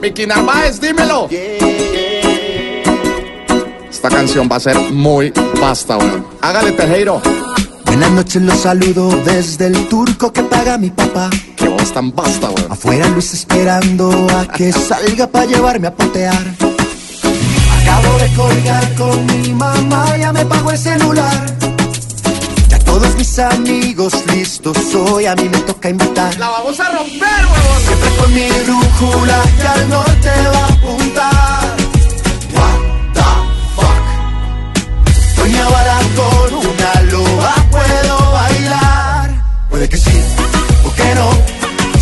Vicky Narváez, dímelo. Esta canción va a ser muy vasta, weón. Hágale, Tejero. Buenas noches, los saludo desde el turco que paga mi papá. Qué voz tan vasta, weón. Afuera Luis esperando a que salga para llevarme a potear. Acabo de colgar con mi mamá, ya me pagó el celular. Mis amigos listos, hoy a mí me toca invitar. La vamos a romper, weón. Siempre con mi brújula que al norte va a apuntar. What the fuck? Doña Bala con una loba puedo bailar. Puede que sí o que no.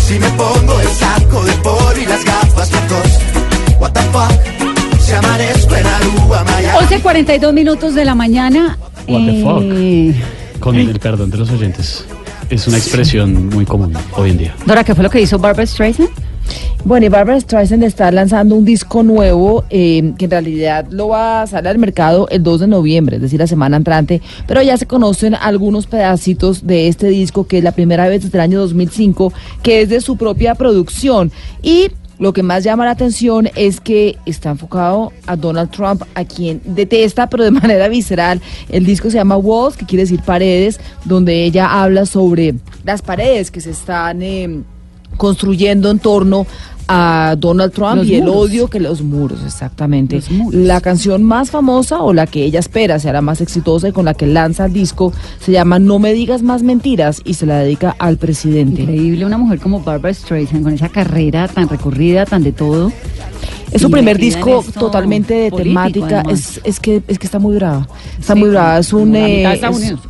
Si me pongo el saco de polo y las gafas locos. What the fuck? Si amanezco en Aruba, Miami. 11.42 minutos de la mañana. What the fuck? Eh, Con el perdón de los oyentes. Es una expresión muy común hoy en día. Dora, ¿qué fue lo que hizo Barbara Streisand? Bueno, y Barbara Streisand está lanzando un disco nuevo eh, que en realidad lo va a salir al mercado el 2 de noviembre, es decir, la semana entrante, pero ya se conocen algunos pedacitos de este disco que es la primera vez desde el año 2005 que es de su propia producción y lo que más llama la atención es que está enfocado a Donald Trump, a quien detesta, pero de manera visceral. El disco se llama Walls, que quiere decir paredes, donde ella habla sobre las paredes que se están eh, construyendo en torno a Donald Trump Los y el odio que los muros, exactamente. Los muros. La canción más famosa o la que ella espera sea la más exitosa y con la que lanza el disco se llama No me digas más mentiras y se la dedica al presidente. Increíble, una mujer como Barbara Streisand con esa carrera tan recorrida, tan de todo. Es su primer disco totalmente de temática. Es, es que es que está muy brava. Está Sí, muy brava. Es un eh,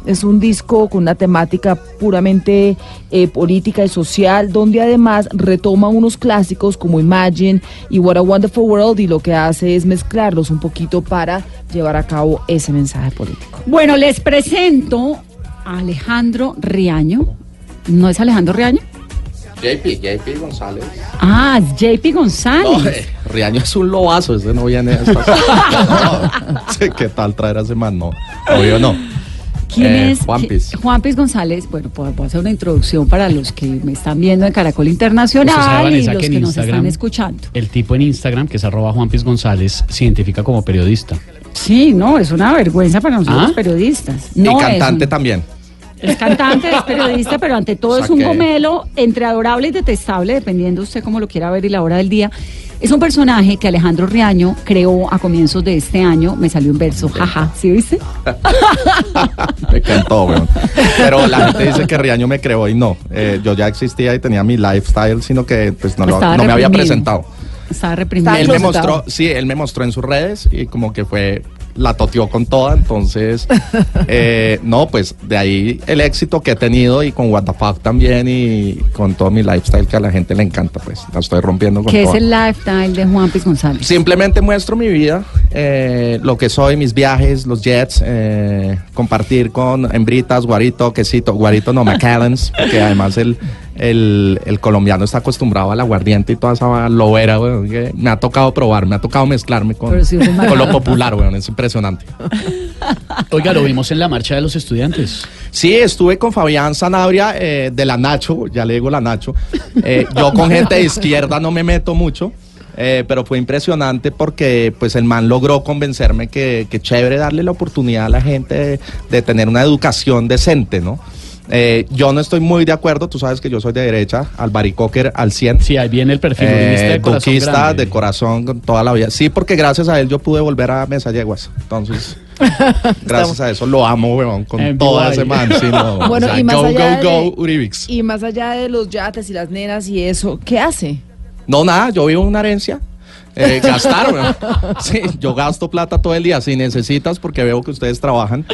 es un disco con una temática puramente eh, política y social, donde además retoma unos clásicos como Imagine y What a Wonderful World y lo que hace es mezclarlos un poquito para llevar a cabo ese mensaje político. Bueno, les presento a Alejandro Riaño. ¿No es Alejandro Riaño? JP, JP González. Ah, JP González. No, eh, Riaño es un lobazo, ese no viene a. No, sí, ¿Qué tal traer a ese man? No, obvio no. ¿Quién Eh, es? Juan Piz. Juan Piz González. Bueno, pues voy a hacer una introducción para los que me están viendo en Caracol sabe, Internacional y los que nos están escuchando. El tipo en Instagram, que es arroba Juan Piz González, se identifica como periodista. Sí, no, es una vergüenza para nosotros ¿Ah? periodistas. Y No cantante es, un- también. Es cantante, es periodista, pero ante todo O sea es un que- gomelo entre adorable y detestable, dependiendo usted cómo lo quiera ver y la hora del día. Es un personaje que Alejandro Riaño creó a comienzos de este año. Me salió un verso, jaja, ¿sí viste? Me encantó, weón. Pero la gente dice que Riaño me creó y no. Eh, yo ya existía y tenía mi lifestyle, sino que pues no, lo- no me había presentado. Estaba reprimido. Él me mostró, sí, él me mostró en sus redes y como que fue, la toteó con toda, entonces, eh, no, pues de ahí el éxito que he tenido y con What the Fuck también y con todo mi lifestyle que a la gente le encanta, pues la estoy rompiendo con ¿Qué es el lifestyle de Juan Piz González? Simplemente muestro mi vida, eh, lo que soy, mis viajes, los jets, eh, compartir con hembritas, guarito, quesito, guarito no, McAllens, porque además el, el, el colombiano está acostumbrado al aguardiente y toda esa lobera, weón, que me ha tocado probar, me ha tocado mezclarme con, sí lo popular, weón, es impresionante. Oiga, lo vimos en la marcha de los estudiantes. Sí, estuve con Fabián Sanabria eh, de la Nacho, ya le digo la Nacho. Eh, yo con gente de izquierda no me meto mucho, eh, pero fue impresionante porque pues el man logró convencerme que, que chévere darle la oportunidad a la gente de, de tener una educación decente, ¿no? Eh, yo no estoy muy de acuerdo, tú sabes que yo soy de derecha, albaricocker al 100. Sí, ahí viene el perfil Eh, de corazón grande. de corazón con toda la vida. Sí, porque gracias a él yo pude volver a Mesa Yeguas. Entonces, gracias a eso lo amo, weón, con En toda man. sí, no, Bueno, o sea, y más go, allá go, de- go, Uribix. Y más allá de los yates y las nenas y eso, ¿qué hace? No, nada, yo vivo en una herencia. Eh, gastar, weón. Sí, yo gasto plata todo el día. Si necesitas, porque veo que ustedes trabajan.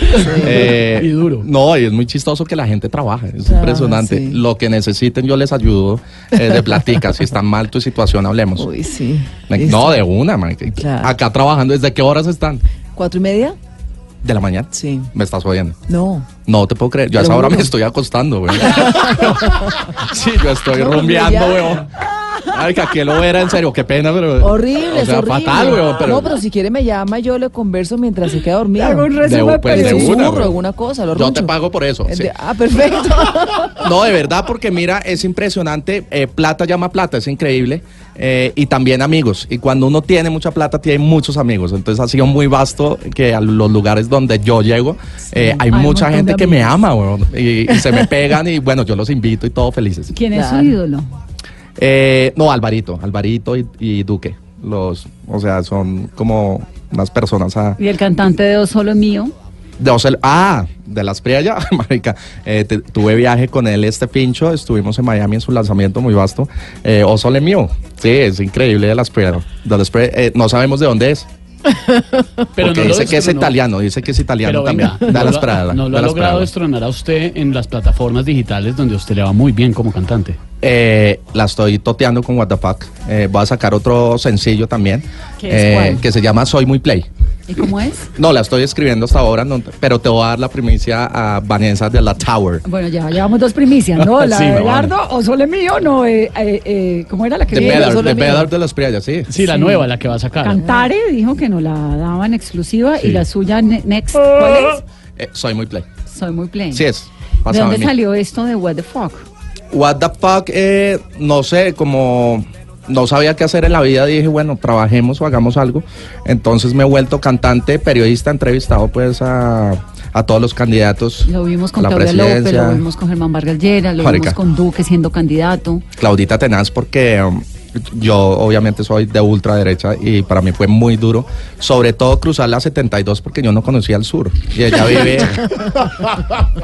Eh, Y duro. No, y es muy chistoso que la gente trabaja. Es Trabaja, impresionante. sí. Lo que necesiten, yo les ayudo eh, de platica. si está mal tu situación, hablemos. Uy, sí. No, de una, man. Claro. Acá trabajando, ¿desde qué horas están? ¿Cuatro y media? De la mañana. Sí. Me estás oyendo. No. No te puedo creer. Yo a esa hora me estoy acostando, weón. sí, yo estoy rumbeando, weón. Ay, que aquí lo era en serio, qué pena, pero. Horrible, o sea, es horrible. fatal, weón. Pero, No, pero si quiere me llama y yo le converso mientras se queda dormido. Hago un de, resumen pues, susurro alguna cosa, lo Yo te pago por eso. Eh, sí. de- Ah, perfecto. No, de verdad, porque mira, es impresionante. eh, plata llama plata, es increíble. eh, y también amigos. Y cuando uno tiene mucha plata, tiene muchos amigos. Entonces ha sido muy vasto que a los lugares donde yo llego, eh, hay mucha gente que me ama, weón, y, y se me pegan y bueno, yo los invito y todos felices. ¿Quién es su ídolo? Eh, no, Alvarito, Alvarito y, y Duque. Los, o sea, son como unas personas a, Y el cantante de O Solo Mío. de Ocel- ah, de las Priaya, marica. Eh, te- tuve viaje con él, este pincho. Estuvimos en Miami en su lanzamiento muy vasto. Eh, o Sole mío. Sí, es increíble de las Priaya. De las Priaya, eh, no sabemos de dónde es. Pero porque no lo dice que es italiano, dice que es italiano Pero también. no lo, Prada. no lo de ha logrado Prada. destronar a usted en las plataformas digitales donde usted le va muy bien como cantante. Eh, la estoy toteando con What the Fuck. Eh, voy a sacar otro sencillo también. ¿Qué es eh, que se llama Soy Muy Play. ¿Y cómo es? No, la estoy escribiendo hasta ahora, no- pero te voy a dar la primicia a Vanessa de la Tower. Bueno, ya llevamos dos primicias, ¿no? La Sí, de me Belardo o Solo es Mío, no. Eh, eh, eh, ¿Cómo era la que De de. Better de las Priaya, sí. Sí, la Sí. nueva, la que va a sacar. Cantare dijo que nos la daban exclusiva y la suya ne- next, ¿cuál es? Eh, soy Muy Play. Soy muy plain. Sí es. ¿De dónde salió esto de What the Fuck? What the fuck, eh, no sé, como no sabía qué hacer en la vida, dije, bueno, trabajemos o hagamos algo. Entonces me he vuelto cantante, periodista, entrevistado pues a, a todos los candidatos. Lo vimos con Claudia López, lo vimos con Germán Vargas Lleras, lo vimos con Duque siendo candidato. Claudita Tenaz porque um, yo obviamente soy de ultraderecha y para mí fue muy duro, sobre todo cruzar la 72 porque yo no conocía el sur y ella vive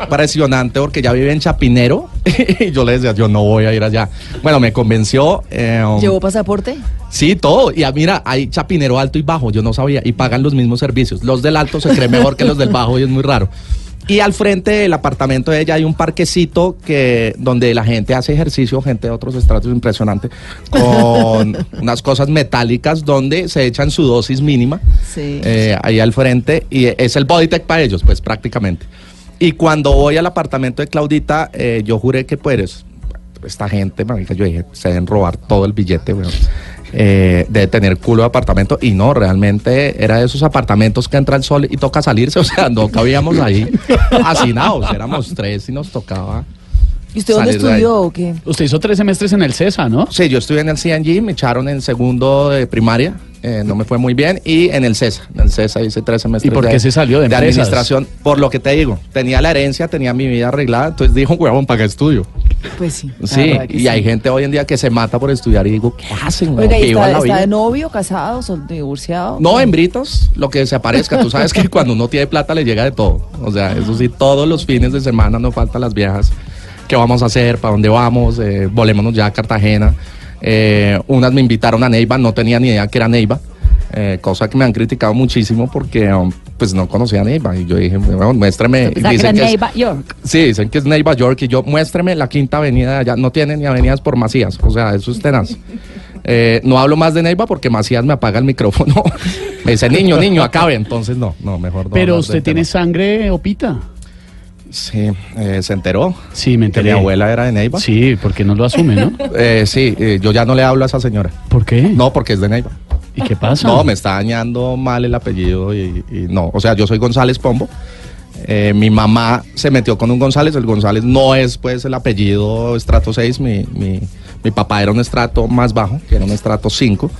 impresionante porque ella vive en Chapinero y yo le decía yo no voy a ir allá. Bueno, me convenció. eh, um, ¿Llevó pasaporte? Sí, todo. Y ah, mira, hay chapinero alto y bajo, yo no sabía, y pagan los mismos servicios. Los del alto se creen mejor que los del bajo y es muy raro. Y al frente del apartamento de ella hay un parquecito que donde la gente hace ejercicio, gente de otros estratos impresionante, con unas cosas metálicas donde se echan su dosis mínima Sí. eh, ahí al frente y es el bodytech para ellos, pues prácticamente. Y cuando voy al apartamento de Claudita, eh, yo juré que pues esta gente, marica, yo dije, se deben robar todo el billete, weón. Eh, de tener culo de apartamento y no, realmente era de esos apartamentos que entra el sol y toca salirse, o sea, no cabíamos ahí hacinados, éramos tres y nos tocaba. ¿Y usted dónde estudió o qué? Usted hizo tres semestres en el CESA, ¿no? Sí, yo estuve en el CNG, me echaron en segundo de primaria, eh, no me fue muy bien, y en el CESA, en el CESA hice tres semestres ¿Y por qué se salió de empresas? administración? Por lo que te digo, tenía la herencia, tenía mi vida arreglada, entonces dijo, huevón, ¿para qué estudio? Pues sí. Sí, que y sí. hay gente hoy en día que se mata por estudiar y digo, ¿qué hacen? Oiga, ¿Qué ¿y iban está, la está de novio, casado, divorciado? No, hembritos, lo que se aparezca. Tú sabes que cuando uno tiene plata le llega de todo. O sea, eso sí, todos los fines de semana no faltan las viejas. ¿Qué vamos a hacer? ¿Para dónde vamos? Eh, volémonos ya a Cartagena. Eh, unas me invitaron a Neiva, no tenía ni idea que era Neiva. eh, cosa que me han criticado muchísimo porque um, pues no conocía a Neiva. Y yo dije, bueno, que Dicen que es- Nueva York. Sí, dicen que es Neiva York y yo muéstreme la quinta avenida de allá. No tiene ni avenidas por Macías, o sea, eso es tenaz. Eh, no hablo más de Neiva porque Macías me apaga el micrófono. me dice, niño, niño, acabe. Entonces, no, no, mejor no. Pero usted tiene tema. sangre opita. Sí, eh, se enteró. Sí, me Que enteré. mi abuela era de Neiva. Sí, porque no lo asume, ¿no? Eh, sí, eh, yo ya no le hablo a esa señora. ¿Por qué? No, porque es de Neiva. ¿Y qué pasa? No, me está dañando mal el apellido y, y no. O sea, yo soy González Pombo. Eh, mi mamá se metió con un González. El González no es pues el apellido estrato 6. Mi, mi, mi papá era un estrato más bajo, que era un estrato 5.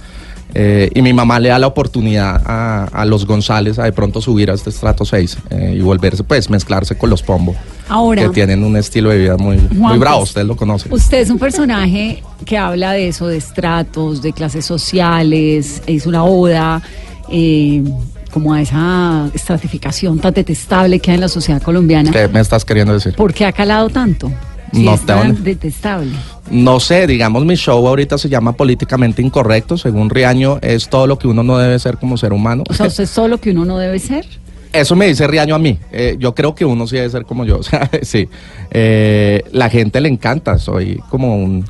Eh, y mi mamá le da la oportunidad a, a los González a de pronto subir a este estrato 6 eh, y volverse, pues, mezclarse con los Pombo. Ahora, Que tienen un estilo de vida muy, muy Juan, bravo, pues, ustedes lo conocen. Usted es un personaje que habla de eso, de estratos, de clases sociales, es una oda eh, como a esa estratificación tan detestable que hay en la sociedad colombiana. ¿Qué me estás queriendo decir? ¿Por qué ha calado tanto? Es te- detestable. No sé, digamos, mi show ahorita se llama Políticamente Incorrecto. Según Riaño, es todo lo que uno no debe ser como ser humano. O sea, usted es todo lo que uno no debe ser. Eso me dice Riaño a mí. Eh, yo creo que uno sí debe ser como yo. O sea, sí. Eh, la gente le encanta. Soy como un,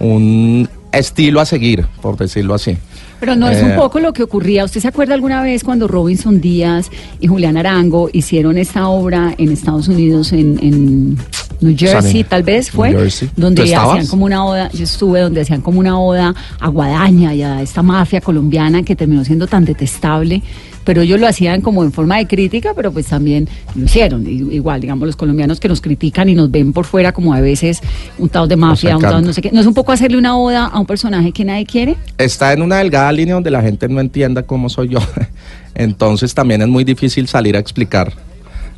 un estilo a seguir, por decirlo así. Pero no es un Eh, poco lo que ocurría. ¿Usted se acuerda alguna vez cuando Robinson Díaz y Julián Arango hicieron esta obra en Estados Unidos, en, en New Jersey tal vez fue, donde hacían como una oda, yo estuve donde hacían como una oda a Guadaña y a esta mafia colombiana que terminó siendo tan detestable, pero ellos lo hacían como en forma de crítica, pero pues también lo hicieron, igual, digamos, los colombianos que nos critican y nos ven por fuera como a veces untados de mafia, untados encanta. no sé qué, ¿no es un poco hacerle una oda a un personaje que nadie quiere? está en una delgada línea donde la gente no entienda cómo soy yo. Entonces también es muy difícil salir a explicar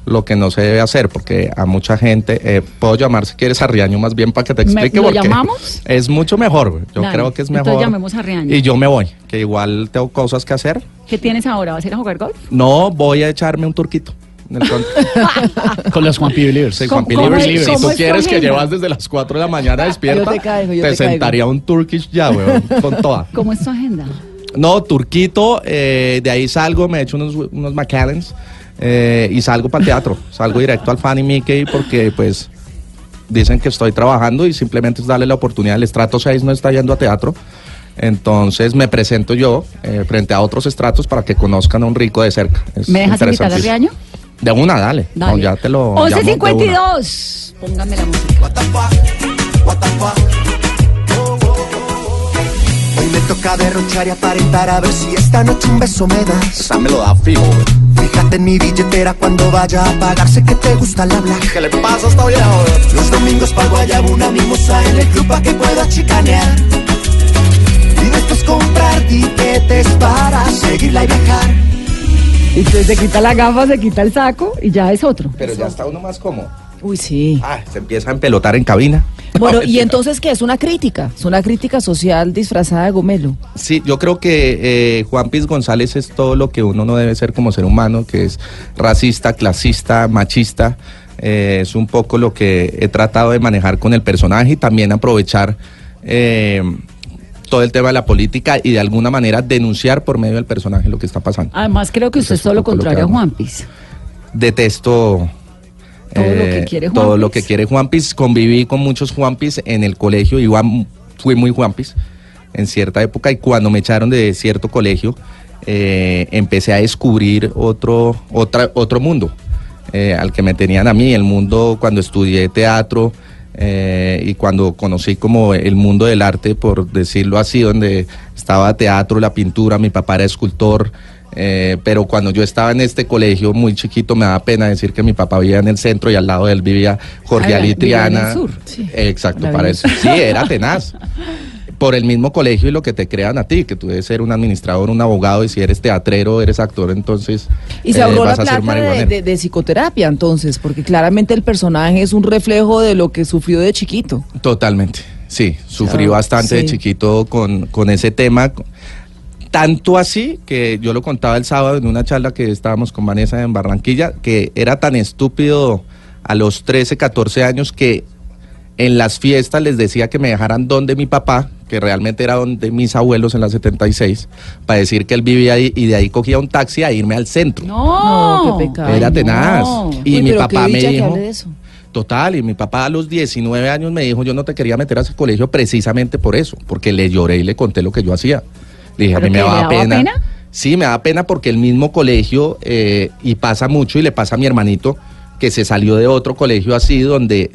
lo que no se debe hacer, porque a mucha gente, eh, puedo llamar si quieres a Riaño más bien para que te explique, ¿lo porque llamamos? es mucho mejor, güey. yo Dale, creo que es entonces mejor. llamemos a Riaño. Y yo me voy, que igual tengo cosas que hacer. ¿Qué tienes ahora? ¿Vas a ir a jugar golf? No voy a echarme un turquito. en el front. Con las Juan P. Believers. Sí, ¿Cómo- Juan Si tú quieres que llevas desde las 4 de la mañana despierta, Yo te caigo, yo te caigo. sentaría un Turkish ya, weón, con toda. ¿Cómo es tu agenda? No, turquito, eh, de ahí salgo, me echo unos, unos McAllens eh, y salgo para el teatro. Salgo directo al Fanny Mickey porque pues dicen que estoy trabajando y simplemente es darle la oportunidad. El estrato 6 no está yendo a teatro. Entonces me presento yo eh, frente a otros estratos para que conozcan a un rico de cerca. Es ¿Me dejas invitar a. Riaño? De una, dale. Dale. No, ya te lo. llamo de una. 11.52. Póngame la música. What the fuck, what the fuck. Hoy me toca derrochar y aparentar a ver si esta noche un beso me das. Esa me lo da fijo. Fíjate en mi billetera cuando vaya a pagar, sé que te gusta la black. ¿Qué le pasa a esta vieja, güey? Los domingos pago allá una mimosa en el club pa' que pueda chicanear. Y después comprar tiquetes para seguirla y viajar. Y usted se quita la gafa, se quita el saco y ya es otro. Pero ya está uno más cómodo. Uy, sí. Ah, se empieza a empelotar en cabina. Bueno, No, y entonces, ¿qué? Es una crítica. Es una crítica social disfrazada de gomelo. Sí, yo creo que eh, Juan Piz González es todo lo que uno no debe ser como ser humano, que es racista, clasista, machista. Eh, es un poco lo que he tratado de manejar con el personaje y también aprovechar eh, todo el tema de la política y de alguna manera denunciar por medio del personaje lo que está pasando. Además, creo que usted es es todo lo contrario a. Juan Piz. Detesto Todo lo eh, que quiere todo Juan lo Piz. que quiere Juan Piz. Conviví con muchos Juan Piz en el colegio, iba, fui muy Juan Piz en cierta época y cuando me echaron de cierto colegio eh, empecé a descubrir otro, otra, otro mundo eh, al que me tenían a mí, el mundo cuando estudié teatro eh, y cuando conocí como el mundo del arte, por decirlo así, donde estaba teatro, la pintura, mi papá era escultor, eh, pero cuando yo estaba en este colegio muy chiquito me daba pena decir que mi papá vivía en el centro y al lado de él vivía Jorge Ah, Ali vivía en el Triana. sur. Sí. Exacto, La para eso. Sí, era tenaz. Por el mismo colegio y lo que te crean a ti, que tú debes ser un administrador, un abogado, y si eres teatrero, eres actor, entonces Y se eh, ahorró la plata de, marihuanero. de- de psicoterapia, entonces, porque claramente el personaje es un reflejo de lo que sufrió de chiquito. Totalmente, sí. Sufrí bastante de chiquito con, con ese tema. Tanto así que yo lo contaba el sábado en una charla que estábamos con Vanessa en Barranquilla, que era tan estúpido a los 13, 14 años que en las fiestas les decía que me dejaran donde mi papá, que realmente era donde mis abuelos en la 76, para decir que él vivía ahí y de ahí cogía un taxi a irme al centro. No, No, qué pecado. Era tenaz. no. Y Uy, mi pero papá qué me dijo. hable de eso. Total, y mi papá a los 19 años me dijo, yo no te quería meter a ese colegio precisamente por eso, porque le lloré y le conté lo que yo hacía. Le dije, a ¿Pero mí me daba daba pena. pena? Sí, me da pena porque el mismo colegio, eh, y pasa mucho, y le pasa a mi hermanito, que se salió de otro colegio así, donde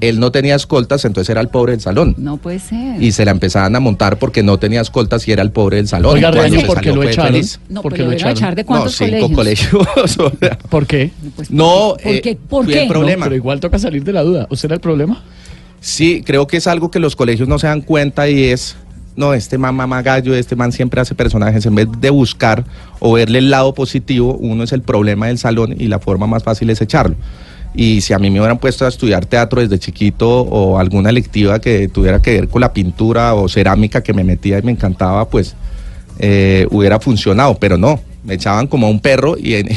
él no tenía escoltas, entonces era el pobre del salón. No puede ser. Y se la empezaban a montar porque no tenía escoltas y era el pobre del salón. Oiga, Reaño, ¿por qué salió lo echaron? feliz. no, ¿por qué lo echaron? echar de No, cuántos cinco colegios. colegios. o sea, ¿Por qué? Pues, no, ¿Por eh, qué? ¿Por qué? el No, problema. pero igual toca salir de la duda. ¿Usted era el problema? Sí, creo que es algo que los colegios no se dan cuenta y es, no, este man mama gallo, este man siempre hace personajes, en vez de buscar o verle el lado positivo, uno es el problema del salón y la forma más fácil es echarlo. Y si a mí me hubieran puesto a estudiar teatro desde chiquito o alguna electiva que tuviera que ver con la pintura o cerámica que me metía y me encantaba, pues eh, hubiera funcionado, pero no, me echaban como a un perro y en,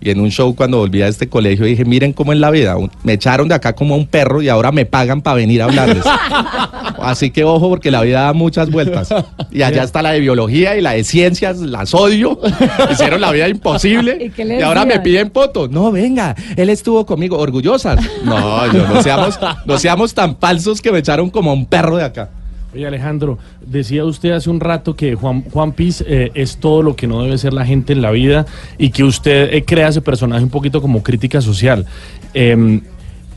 y en un show cuando volví a este colegio dije, miren cómo es la vida, me echaron de acá como a un perro y ahora me pagan para venir a hablarles. Así que ojo porque la vida da muchas vueltas. Y allá está la de biología y la de ciencias, las odio, hicieron la vida imposible ¿Y ahora me piden fotos. No, venga, él estuvo conmigo, orgullosas. No, yo no seamos, no seamos tan falsos que me echaron como a un perro de acá. Oye Alejandro, decía usted hace un rato que Juan, Juan Piz eh, es todo lo que no debe ser la gente en la vida y que usted eh, crea ese personaje un poquito como crítica social. Em,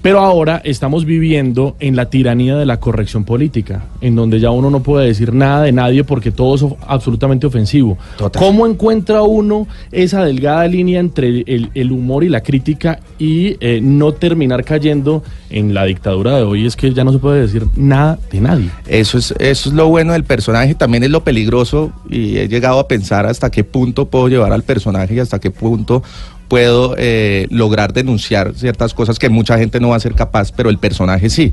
Pero ahora estamos viviendo en la tiranía de la corrección política, en donde ya uno no puede decir nada de nadie porque todo es absolutamente ofensivo. Total. ¿Cómo encuentra uno esa delgada línea entre el, el humor y la crítica y eh, no terminar cayendo en la dictadura de hoy? Es que ya no se puede decir nada de nadie. Eso es, eso es lo bueno del personaje, también es lo peligroso y he llegado a pensar hasta qué punto puedo llevar al personaje y hasta qué punto puedo eh, lograr denunciar ciertas cosas que mucha gente no va a ser capaz, pero el personaje sí,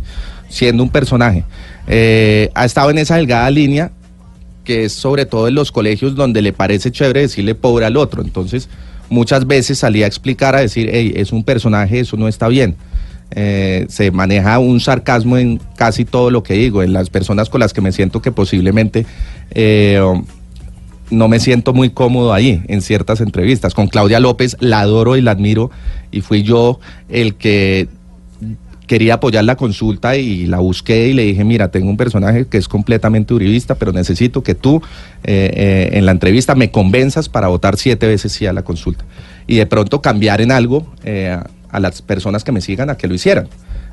siendo un personaje. Eh, ha estado en esa delgada línea que es sobre todo en los colegios donde le parece chévere decirle pobre al otro. Entonces, muchas veces salía a explicar, a decir, hey, es un personaje, eso no está bien. Eh, se maneja un sarcasmo en casi todo lo que digo, en las personas con las que me siento que posiblemente eh, no me siento muy cómodo ahí en ciertas entrevistas. Con Claudia López la adoro y la admiro y fui yo el que quería apoyar la consulta y la busqué y le dije, mira, tengo un personaje que es completamente uribista, pero necesito que tú eh, eh, en la entrevista me convenzas para votar siete veces sí a la consulta. Y de pronto cambiar en algo eh, a, las personas que me sigan a que lo hicieran,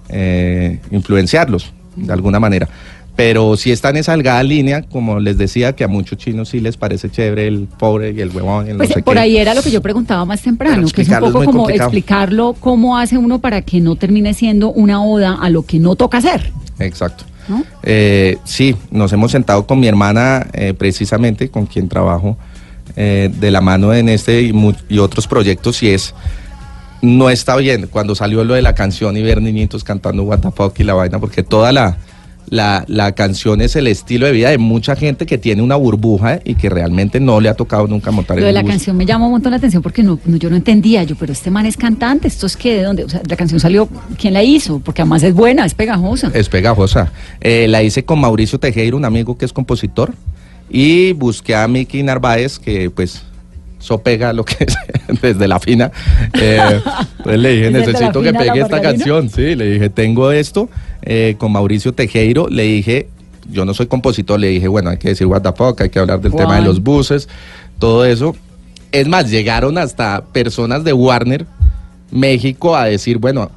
eh, influenciarlos de alguna manera. Pero sí está en esa delgada línea, como les decía, que a muchos chinos sí les parece chévere el pobre y el huevón. el Pues no sé por qué. ahí era lo que yo preguntaba más temprano, que es un es poco como complicado. explicarlo cómo hace uno para que no termine siendo una oda a lo que no toca hacer. Exacto. ¿No? Eh, sí, nos hemos sentado con mi hermana, eh, precisamente con quien trabajo eh, de la mano en este y, mu- y otros proyectos, y es, no está bien cuando salió lo de la canción y ver niñitos cantando What the fuck y la vaina, porque toda la, la, la canción es el estilo de vida de mucha gente que tiene una burbuja y que realmente no le ha tocado nunca montar Lo en de la bus. canción me llamó un montón la atención porque no, no- yo no entendía, yo, pero este man es cantante, ¿esto es qué? ¿De dónde? O sea, la canción salió, ¿quién la hizo? Porque además es buena, es pegajosa. Es pegajosa. Eh, la hice con Mauricio Tejero, un amigo que es compositor, y busqué a Miki Narváez, que pues so pega lo que es desde la fina. Eh, entonces le dije, ¿Desde la necesito que pegue esta canción. Sí, le dije, tengo esto eh, con Mauricio Tejero. Le dije, yo no soy compositor, le dije, bueno, hay que decir what the fuck, hay que hablar del tema de los buses, todo eso. Es más, llegaron hasta personas de Warner, México, a decir, bueno,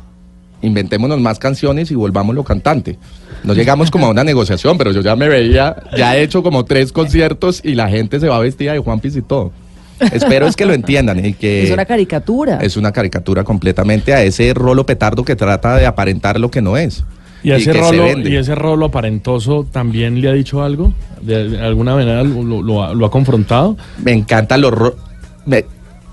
inventémonos más canciones y volvámoslo cantante. No llegamos como a una negociación, pero yo ya me veía, ya he hecho como tres conciertos y la gente se va vestida de Juan Piz y todo. Espero es que lo entiendan y que Es una caricatura. es una caricatura completamente a ese rolo petardo que trata de aparentar lo que no es. ¿Y ese, que se rolo, vende. ¿Y ese rolo aparentoso también le ha dicho algo? ¿De alguna manera lo, lo- lo ha, lo ha confrontado? Me encantan los... ro- me-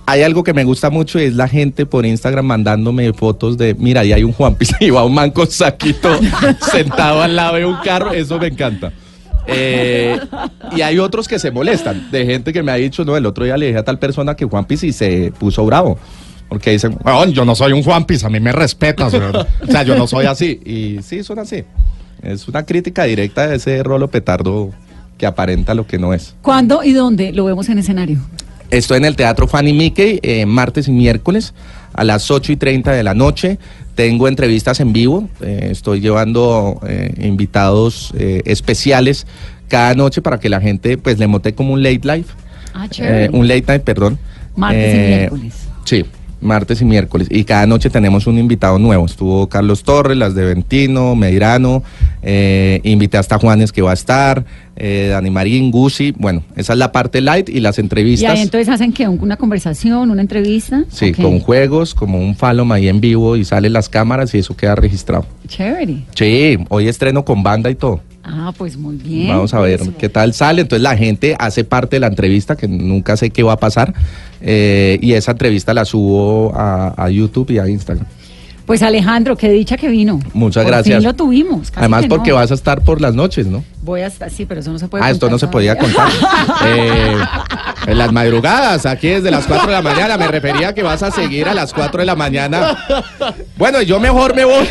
hay algo que me gusta mucho y es la gente por Instagram mandándome fotos de, mira, ahí hay un Juan Piz y va un man con saquito sentado al lado de un carro, eso me encanta. Eh, y hay otros que se molestan, de gente que me ha dicho, no, el otro día le dije a tal persona que Juan Piz y se puso bravo. Porque dicen, "Weón, yo no soy un Juan Piz, a mí me respetas, weón". O sea, yo no soy así. Y sí, son así. Es una crítica directa de ese rolo petardo que aparenta lo que no es. ¿Cuándo y dónde lo vemos en escenario? Estoy en el Teatro Fanny Mickey, eh, martes y miércoles a las 8 y 30 de la noche. Tengo entrevistas en vivo. eh, estoy llevando eh, invitados eh, especiales cada noche para que la gente pues le monte como un late life. Ah, chévere. Un late night, perdón. Martes y miércoles. Sí, martes y miércoles. Y cada noche tenemos un invitado nuevo. Estuvo Carlos Torres, las de Ventino, Medrano. eh, invité hasta Juanes que va a estar. eh, Dani Marín, Gucci. Bueno, esa es la parte light y las Y entrevistas. ahí entonces hacen que una conversación, una entrevista. Sí, con juegos, como un Falom ahí en vivo y salen las cámaras y eso queda registrado. Chévere. Sí, hoy estreno con banda y todo. Ah, pues muy bien. Vamos a ver qué tal sale. Entonces la gente hace parte de la entrevista, que nunca sé qué va a pasar. eh, y esa entrevista la subo a, a YouTube y a Instagram. Pues Alejandro, qué dicha que vino. Muchas Por gracias. Fin lo tuvimos. casi Además que porque no. vas a estar por las noches, ¿no? Voy a estar, sí, pero eso no se puede Ah, esto no se podía contar. Eh, en las madrugadas, aquí desde las 4 de la mañana, me refería que vas a seguir a las 4 de la mañana. Bueno, yo mejor me voy.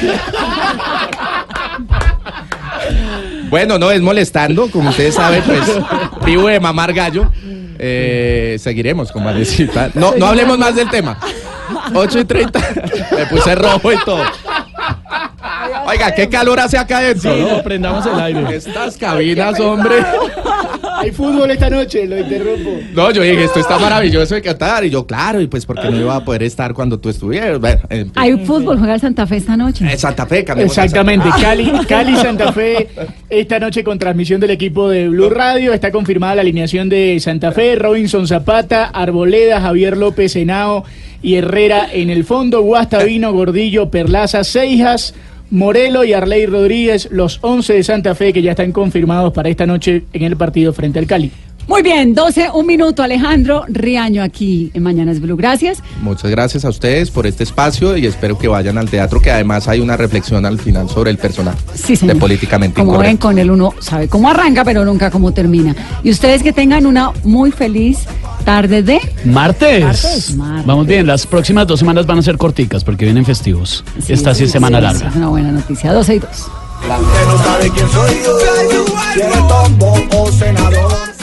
Bueno, no, es molestando, como ustedes saben, pues vivo de mamar gallo. Eh, seguiremos con Valecita. No, no hablemos más del tema. 8 y 30. Me puse rojo y todo. Oiga, qué calor hace acá adentro. Sí, no prendamos el aire. Estas cabinas, hombre. Hay fútbol esta noche, lo interrumpo. No, yo dije, esto está maravilloso de Qatar. Y yo, claro, y pues porque no iba a poder estar cuando tú estuvieras. Bueno, en fin. Hay fútbol, juega el Santa Fe esta noche. Eh, Santa Fe, Exactamente, Santa Fe. Cali, Cali Santa Fe esta noche con transmisión del equipo de Blue Radio. Está confirmada la alineación de Santa Fe, Robinson Zapata, Arboleda, Javier López Henao y Herrera en el fondo, Guastavino, Gordillo, Perlaza, Seijas, Morelo y Arley Rodríguez, los 11 de Santa Fe que ya están confirmados para esta noche en el partido frente al Cali. Muy bien, 12, un minuto, Alejandro Riaño aquí en Mañanas Blue. Gracias. Muchas gracias a ustedes por este espacio y espero que vayan al teatro, que además hay una reflexión al final sobre el personaje Sí, señor. de políticamente Como ven, con él uno sabe cómo arranca, pero nunca cómo termina. Y ustedes que tengan una muy feliz tarde de... Martes. Martes. Martes. Vamos bien, las próximas dos semanas van a ser corticas porque vienen festivos. Esta sí es semana sí, larga. Es una buena noticia. 12 y 2. Que no sabe quién soy yo, si eres tombo o senador.